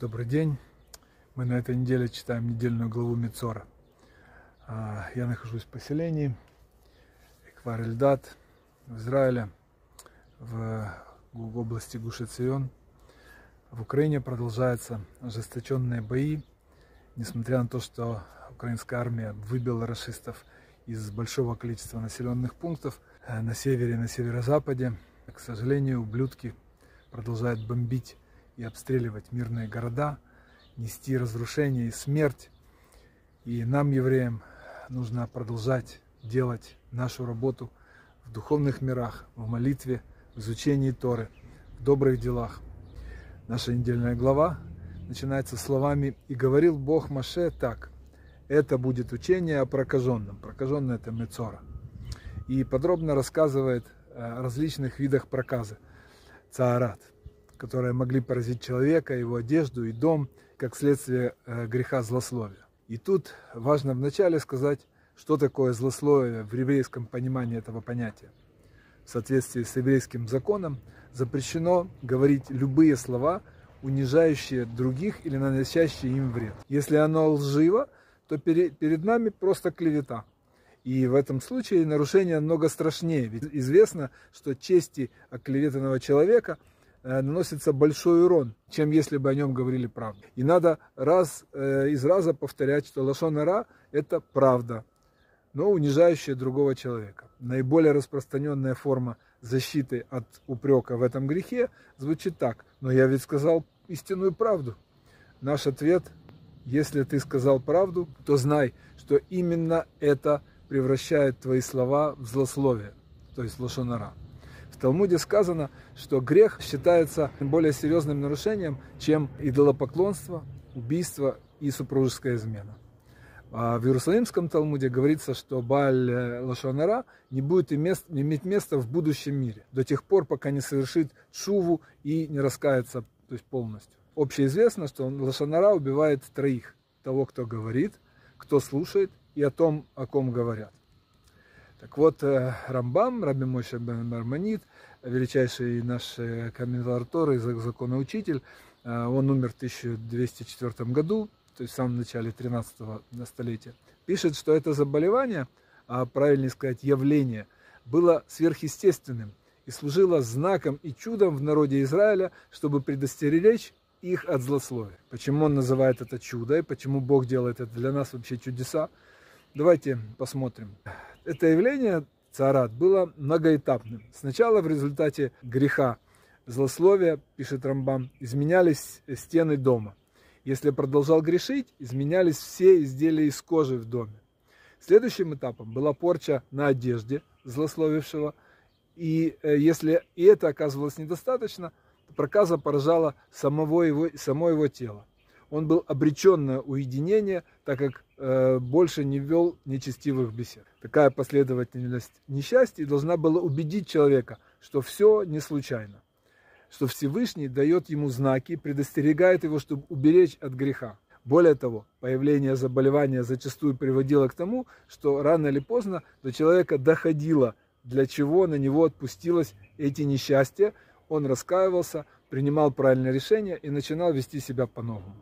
Добрый день. Мы на этой неделе читаем недельную главу Мицора. А, я нахожусь в поселении Эквар Эльдат в Израиле, в, области Гушецион. В Украине продолжаются ожесточенные бои, несмотря на то, что украинская армия выбила расистов из большого количества населенных пунктов э, на севере и на северо-западе. К сожалению, ублюдки продолжают бомбить и обстреливать мирные города, нести разрушение и смерть. И нам, евреям, нужно продолжать делать нашу работу в духовных мирах, в молитве, в изучении Торы, в добрых делах. Наша недельная глава начинается словами «И говорил Бог Маше так, это будет учение о прокаженном». Прокаженный – это Мецора. И подробно рассказывает о различных видах проказа. Цаарат – которые могли поразить человека, его одежду и дом, как следствие э, греха злословия. И тут важно вначале сказать, что такое злословие в еврейском понимании этого понятия. В соответствии с еврейским законом запрещено говорить любые слова, унижающие других или наносящие им вред. Если оно лживо, то перед нами просто клевета. И в этом случае нарушение много страшнее. Ведь известно, что чести оклеветанного человека – наносится большой урон, чем если бы о нем говорили правду. И надо раз э, из раза повторять, что лошонара – это правда, но унижающая другого человека. Наиболее распространенная форма защиты от упрека в этом грехе звучит так. Но я ведь сказал истинную правду. Наш ответ – если ты сказал правду, то знай, что именно это превращает твои слова в злословие, то есть лошонара. Талмуде сказано, что грех считается более серьезным нарушением, чем идолопоклонство, убийство и супружеская измена. А в Иерусалимском Талмуде говорится, что Баль Лашонара не будет иметь места в будущем мире, до тех пор, пока не совершит шуву и не раскается то есть полностью. Общеизвестно, что Лашонара убивает троих. Того, кто говорит, кто слушает и о том, о ком говорят. Так вот, э, Рамбам, Раби Моше бен Марманит, величайший наш э, комментатор Торы, законоучитель, э, он умер в 1204 году, то есть в самом начале 13 столетия, пишет, что это заболевание, а правильнее сказать явление, было сверхъестественным и служило знаком и чудом в народе Израиля, чтобы предостеречь их от злословия. Почему он называет это чудо и почему Бог делает это для нас вообще чудеса? Давайте посмотрим. Это явление царат было многоэтапным. Сначала в результате греха, злословия, пишет Рамбам, изменялись стены дома. Если продолжал грешить, изменялись все изделия из кожи в доме. Следующим этапом была порча на одежде злословившего. И э, если и это оказывалось недостаточно, проказа поражала самого его, само его тело он был обречен на уединение, так как больше не вел нечестивых бесед. Такая последовательность несчастья должна была убедить человека, что все не случайно, что Всевышний дает ему знаки, предостерегает его, чтобы уберечь от греха. Более того, появление заболевания зачастую приводило к тому, что рано или поздно до человека доходило, для чего на него отпустилось эти несчастья, он раскаивался, принимал правильное решение и начинал вести себя по-новому.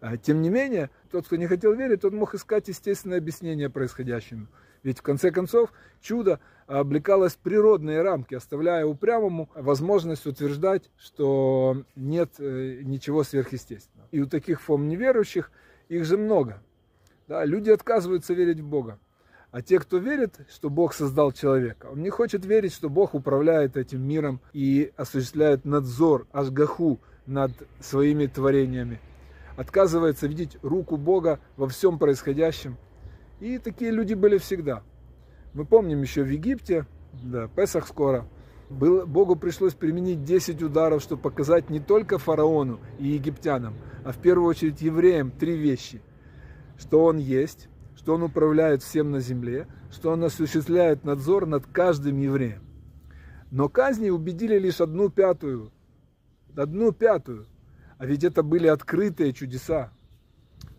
А, тем не менее, тот, кто не хотел верить, тот мог искать естественное объяснение происходящему. Ведь в конце концов чудо облекалось в природные рамки, оставляя упрямому возможность утверждать, что нет э, ничего сверхъестественного. И у таких фом неверующих их же много. Да, люди отказываются верить в Бога. А те, кто верит, что Бог создал человека, он не хочет верить, что Бог управляет этим миром и осуществляет надзор, ашгаху над своими творениями отказывается видеть руку Бога во всем происходящем. И такие люди были всегда. Мы помним еще в Египте, да, Песах скоро, было, Богу пришлось применить 10 ударов, чтобы показать не только фараону и египтянам, а в первую очередь евреям три вещи. Что Он есть, что Он управляет всем на земле, что Он осуществляет надзор над каждым евреем. Но казни убедили лишь одну пятую, одну пятую а ведь это были открытые чудеса.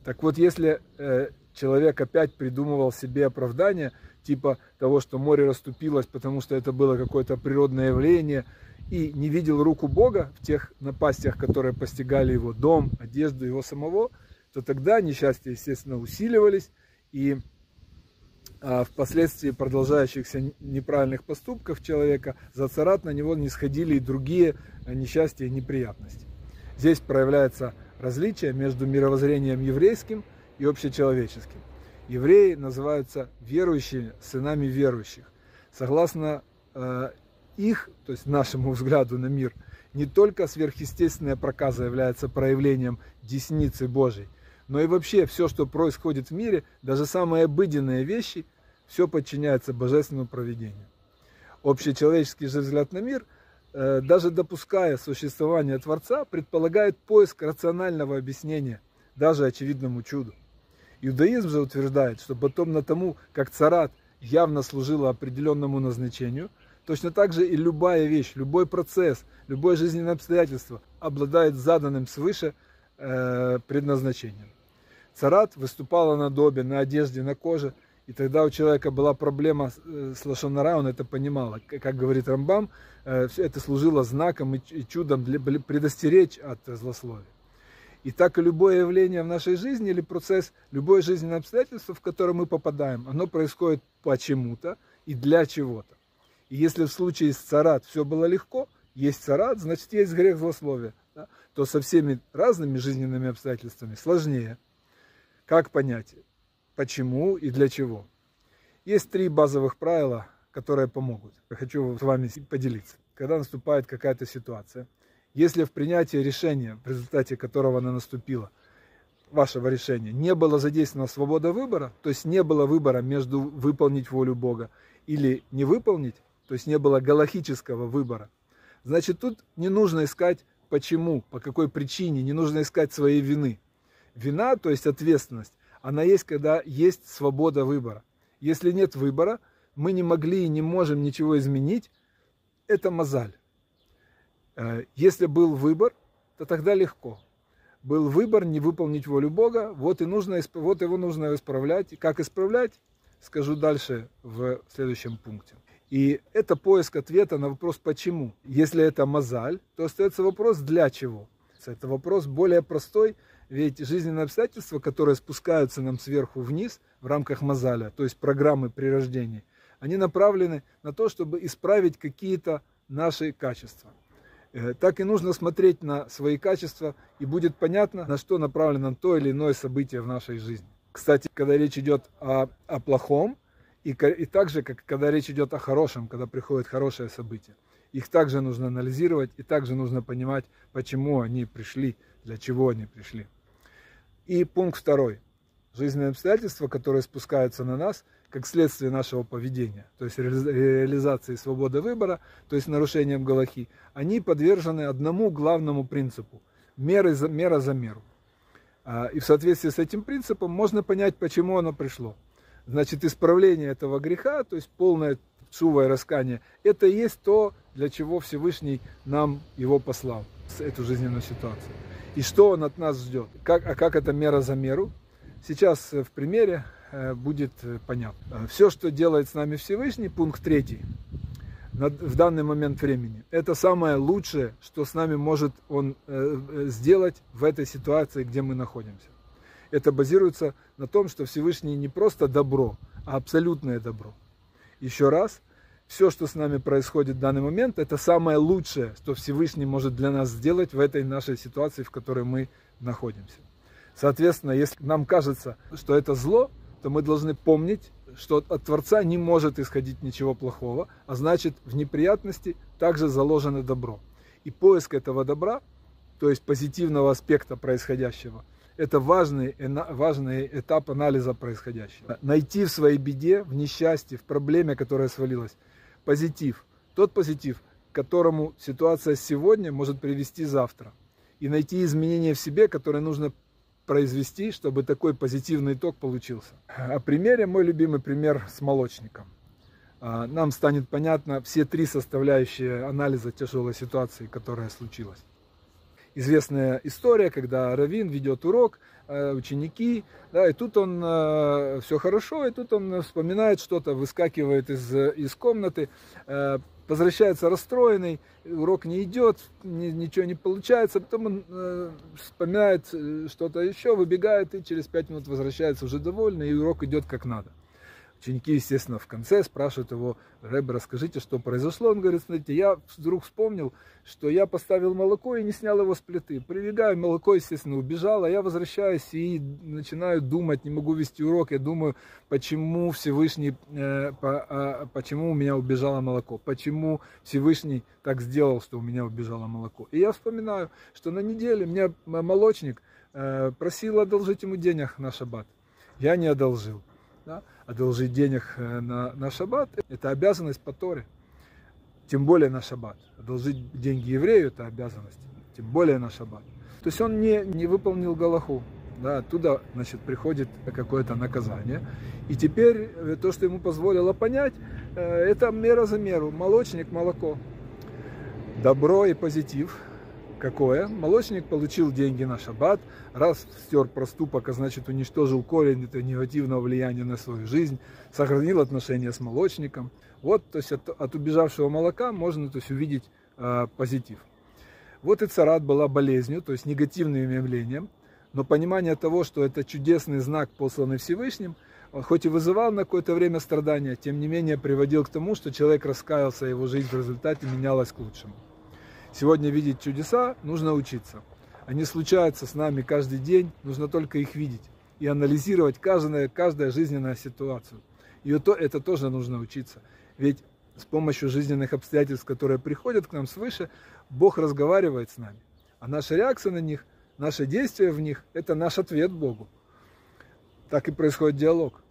Так вот, если э, человек опять придумывал себе оправдание, типа того, что море расступилось, потому что это было какое-то природное явление, и не видел руку Бога в тех напастях, которые постигали его дом, одежду его самого, то тогда несчастья, естественно, усиливались, и а, впоследствии продолжающихся неправильных поступков человека за царат на него не сходили и другие несчастья и неприятности. Здесь проявляется различие между мировоззрением еврейским и общечеловеческим. Евреи называются верующими, сынами верующих. Согласно э, их, то есть нашему взгляду на мир, не только сверхъестественная проказа является проявлением десницы Божьей, но и вообще все, что происходит в мире, даже самые обыденные вещи, все подчиняется божественному проведению. Общечеловеческий же взгляд на мир, даже допуская существование Творца, предполагает поиск рационального объяснения даже очевидному чуду. Иудаизм же утверждает, что потомно тому, как царат явно служила определенному назначению, точно так же и любая вещь, любой процесс, любое жизненное обстоятельство обладает заданным свыше э, предназначением. Царат выступала на добе, на одежде, на коже, и тогда у человека была проблема э, с лошонара, он это понимал. Как говорит Рамбам, э, это служило знаком и чудом для предостеречь от злословия. И так и любое явление в нашей жизни или процесс, любое жизненное обстоятельство, в которое мы попадаем, оно происходит почему-то и для чего-то. И если в случае с царат все было легко, есть царат, значит есть грех злословия, да, то со всеми разными жизненными обстоятельствами сложнее. Как понять, почему и для чего? Есть три базовых правила, которые помогут. Я хочу с вами поделиться. Когда наступает какая-то ситуация, если в принятии решения, в результате которого она наступила, вашего решения, не было задействована свобода выбора, то есть не было выбора между выполнить волю Бога или не выполнить, то есть не было галахического выбора, значит тут не нужно искать почему, по какой причине, не нужно искать своей вины. Вина, то есть ответственность, она есть, когда есть свобода выбора. Если нет выбора, мы не могли и не можем ничего изменить, это мозаль. Э, если был выбор, то тогда легко. Был выбор не выполнить волю Бога, вот, и нужно, вот его нужно исправлять. Как исправлять, скажу дальше в следующем пункте. И это поиск ответа на вопрос «почему?». Если это мозаль, то остается вопрос «для чего?». Это вопрос более простой, ведь жизненные обстоятельства, которые спускаются нам сверху вниз в рамках мозаля, то есть программы при рождении, они направлены на то, чтобы исправить какие-то наши качества. Э, так и нужно смотреть на свои качества, и будет понятно, на что направлено то или иное событие в нашей жизни. Кстати, когда речь идет о, о плохом, и, и также, как когда речь идет о хорошем, когда приходит хорошее событие, их также нужно анализировать, и также нужно понимать, почему они пришли, для чего они пришли. И пункт второй. Жизненные обстоятельства, которые спускаются на нас – как следствие нашего поведения, то есть реализации свободы выбора, то есть нарушением Галахи, они подвержены одному главному принципу – меры за, мера за меру. А, и в соответствии с этим принципом можно понять, почему оно пришло. Значит, исправление этого греха, то есть полное шувое раскание, это и есть то, для чего Всевышний нам его послал, эту жизненную ситуацию. И что он от нас ждет? Как, а как это мера за меру? Сейчас в примере Э, будет э, понятно. Все, что делает с нами Всевышний, пункт третий, в данный момент времени, это самое лучшее, что с нами может он э, сделать в этой ситуации, где мы находимся. Это базируется на том, что Всевышний не просто добро, а абсолютное добро. Еще раз, все, что с нами происходит в данный момент, это самое лучшее, что Всевышний может для нас сделать в этой нашей ситуации, в которой мы находимся. Соответственно, если нам кажется, что это зло, то мы должны помнить, что от Творца не может исходить ничего плохого, а значит в неприятности также заложено добро. И поиск этого добра, то есть позитивного аспекта происходящего, это важный, важный этап анализа происходящего. Найти в своей беде, в несчастье, в проблеме, которая свалилась, позитив. Тот позитив, к которому ситуация сегодня может привести завтра. И найти изменения в себе, которые нужно произвести, чтобы такой позитивный итог получился. О примере, мой любимый пример с молочником. А, нам станет понятно все три составляющие анализа тяжелой ситуации, которая случилась. Известная история, когда Равин ведет урок, э, ученики, да, и тут он э, все хорошо, и тут он вспоминает что-то, выскакивает из, из комнаты, э, возвращается расстроенный, урок не идет, ничего не получается, потом он вспоминает что-то еще, выбегает и через пять минут возвращается уже довольный, и урок идет как надо. Ученики, естественно, в конце спрашивают его, Рэбе, расскажите, что произошло. Он говорит, смотрите, я вдруг вспомнил, что я поставил молоко и не снял его с плиты. Прибегаю, молоко, естественно, убежало, я возвращаюсь и начинаю думать, не могу вести урок. Я думаю, почему Всевышний, э, по, э, почему у меня убежало молоко, почему Всевышний так сделал, что у меня убежало молоко. И я вспоминаю, что на неделе меня молочник э, просил одолжить ему денег на шаббат. Я не одолжил да, одолжить денег э, на, на шаббат, это обязанность по Торе, тем более на шаббат. Одолжить деньги еврею – это обязанность, тем более на шаббат. То есть он не, не выполнил Галаху, да, оттуда, значит, приходит какое-то наказание. И теперь э, то, что ему позволило понять, э, это мера за меру, молочник, молоко. Добро и позитив – Какое? Молочник получил деньги на шаббат, раз стер проступок, а значит уничтожил корень этого негативного влияния на свою жизнь, сохранил отношения с молочником. Вот, то есть от, от убежавшего молока можно то есть, увидеть э, позитив. Вот и царат была болезнью, то есть негативным явлением, но понимание того, что это чудесный знак, посланный Всевышним, хоть и вызывал на какое-то время страдания, тем не менее приводил к тому, что человек раскаялся, его жизнь в результате менялась к лучшему. Сегодня видеть чудеса нужно учиться. Они случаются с нами каждый день, нужно только их видеть и анализировать каждая, каждая жизненная ситуацию. И это, это тоже нужно учиться. Ведь с помощью жизненных обстоятельств, которые приходят к нам свыше, Бог разговаривает с нами. А наша реакция на них, наше действие в них – это наш ответ Богу. Так и происходит диалог.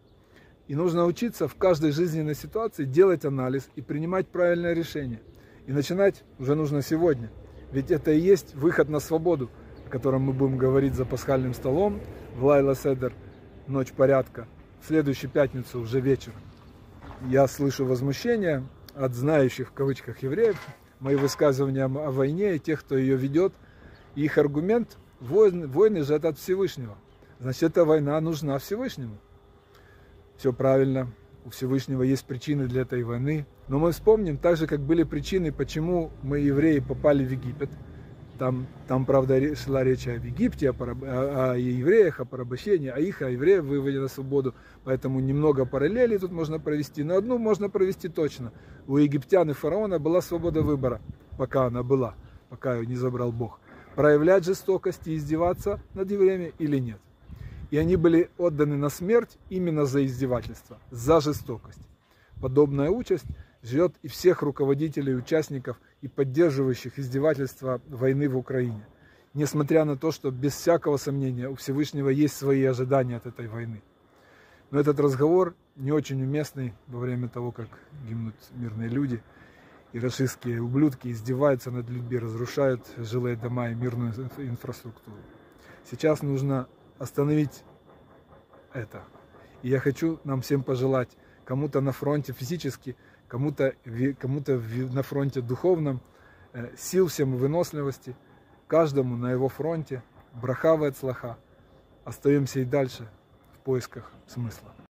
И нужно учиться в каждой жизненной ситуации делать анализ и принимать правильное решение – и начинать уже нужно сегодня. Ведь это и есть выход на свободу, о котором мы будем говорить за пасхальным столом в Лайла Седер, ночь порядка, в следующую пятницу уже вечером. Я слышу возмущение от знающих в кавычках евреев, мои высказывания о войне и тех, кто ее ведет. Их аргумент – войны, войны же это от Всевышнего. Значит, эта война нужна Всевышнему. Все правильно у Всевышнего есть причины для этой войны. Но мы вспомним, так же, как были причины, почему мы, евреи, попали в Египет. Там, там правда, шла речь о Египте, о, пораб... о, о евреях, о порабощении, а их, о евреев выводе на свободу. Поэтому немного параллелей тут можно провести. Но одну можно провести точно. У египтян и фараона была свобода выбора, пока она была, пока ее не забрал Бог. Проявлять жестокость и издеваться над евреями или нет и они были отданы на смерть именно за издевательство, за жестокость. Подобная участь ждет и всех руководителей, участников и поддерживающих издевательства войны в Украине. Несмотря на то, что без всякого сомнения у Всевышнего есть свои ожидания от этой войны. Но этот разговор не очень уместный во время того, как гибнут мирные люди. И расистские ублюдки издеваются над людьми, разрушают жилые дома и мирную инфраструктуру. Сейчас нужно остановить это. И я хочу нам всем пожелать, кому-то на фронте физически, кому-то кому на фронте духовном, э, сил всем выносливости, каждому на его фронте, брахава от слаха. Остаемся и дальше в поисках смысла.